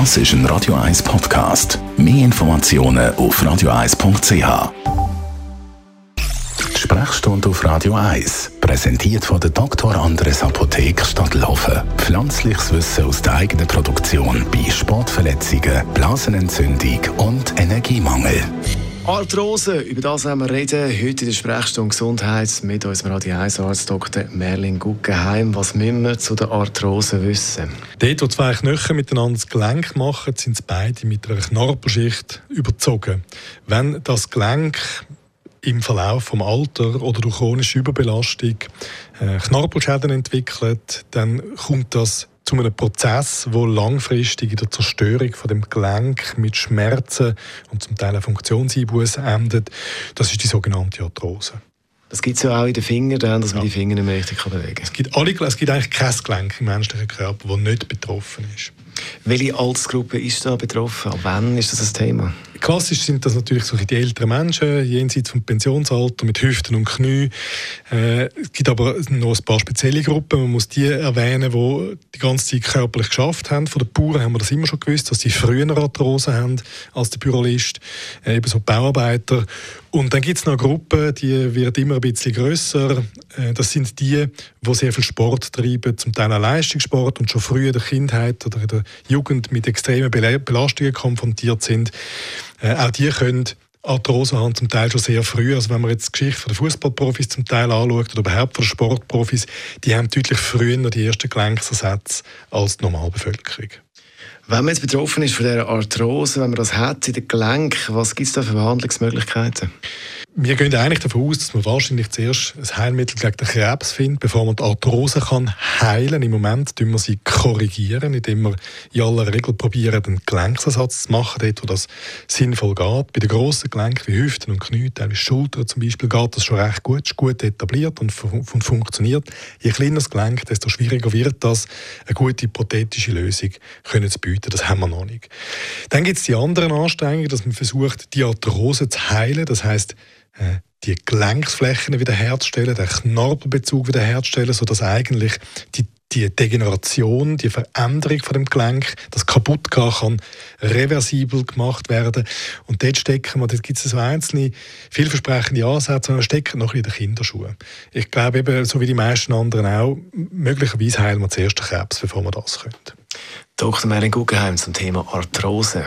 Das ist ein Radio 1 Podcast. Mehr Informationen auf radio1.ch. Sprechstunde auf Radio 1, präsentiert von der Dr. Andres Apotheke Stadtlaufen. Pflanzliches Wissen aus der eigenen Produktion bei Sportverletzungen, Blasenentzündung und Energiemangel. Arthrose, über das werden wir reden. Heute in der Sprechstunde Gesundheit mit unserem Radio 1 Arzt Dr. Merlin Guggenheim. Was müssen wir zu der Arthrose wissen? Dort, wo zwei Knochen miteinander das Gelenk machen, sind beide mit einer Knorpelschicht überzogen. Wenn das Gelenk im Verlauf vom Alter oder durch chronische Überbelastung äh, Knorpelschäden entwickelt, dann kommt das zu einem Prozess, wo langfristig in der Zerstörung von dem Gelenk mit Schmerzen und zum Teil Funktionseinbuß endet. Das ist die sogenannte Arthrose. Das gibt es ja auch in den Fingern, dass ja. man die Finger nicht mehr richtig bewegen kann. Es gibt, alle, es gibt eigentlich kein Gelenk im menschlichen Körper, das nicht betroffen ist. Welche Altersgruppe ist da betroffen? Ab wann ist das ein Thema? Klassisch sind das natürlich so die älteren Menschen, jenseits vom Pensionsalter, mit Hüften und Knie. Äh, es gibt aber noch ein paar spezielle Gruppen. Man muss die erwähnen, die die ganze Zeit körperlich geschafft haben. Von den Bauern haben wir das immer schon gewusst, dass sie früher Arthrose haben als der Bürolist, äh, eben so Bauarbeiter. Und dann gibt es noch eine Gruppe, die wird immer ein bisschen grösser. Äh, das sind die, die sehr viel Sport treiben, zum Teil auch Leistungssport und schon früh in der Kindheit oder in der Jugend mit extremen Belastungen konfrontiert sind. Äh, auch die können Arthrose haben zum Teil schon sehr früh. Also wenn man jetzt die Geschichte der Fußballprofis zum Teil anschaut oder überhaupt von Sportprofis, die haben deutlich früher die ersten Gelenksersätze als die Normalbevölkerung. Wenn man jetzt betroffen ist von dieser Arthrose, wenn man das hat in den Gelenken, was gibt es da für Behandlungsmöglichkeiten? Wir gehen eigentlich davon aus, dass man wahrscheinlich zuerst ein Heilmittel gegen den Krebs findet, bevor man die Arthrose kann heilen. Im Moment tun wir sie korrigieren, indem wir in aller Regel probieren, einen Gelenksersatz zu machen, dort, wo das sinnvoll geht. Bei den grossen Gelenken wie Hüften und Knie, teilweise Schultern zum Beispiel, geht das schon recht gut, ist gut etabliert und, und funktioniert. Je kleiner das Gelenk, desto schwieriger wird das, eine gute prothetische Lösung können zu bieten. Das haben wir noch nicht. Dann gibt es die anderen Anstrengungen, dass man versucht, die Arthrose zu heilen. Das heißt, die Gelenksflächen wiederherzustellen, den Knorpelbezug wiederherzustellen, sodass eigentlich die, die Degeneration, die Veränderung von dem Gelenk, das kaputt kann, reversibel gemacht werden. Und dort stecken wir, dort gibt es so einzelne vielversprechende Ansätze, und stecken noch in den Kinderschuhen. Ich glaube eben, so wie die meisten anderen auch, möglicherweise heilen wir zuerst den Krebs, bevor wir das können. Dr. Merlin Guggenheim zum Thema Arthrose.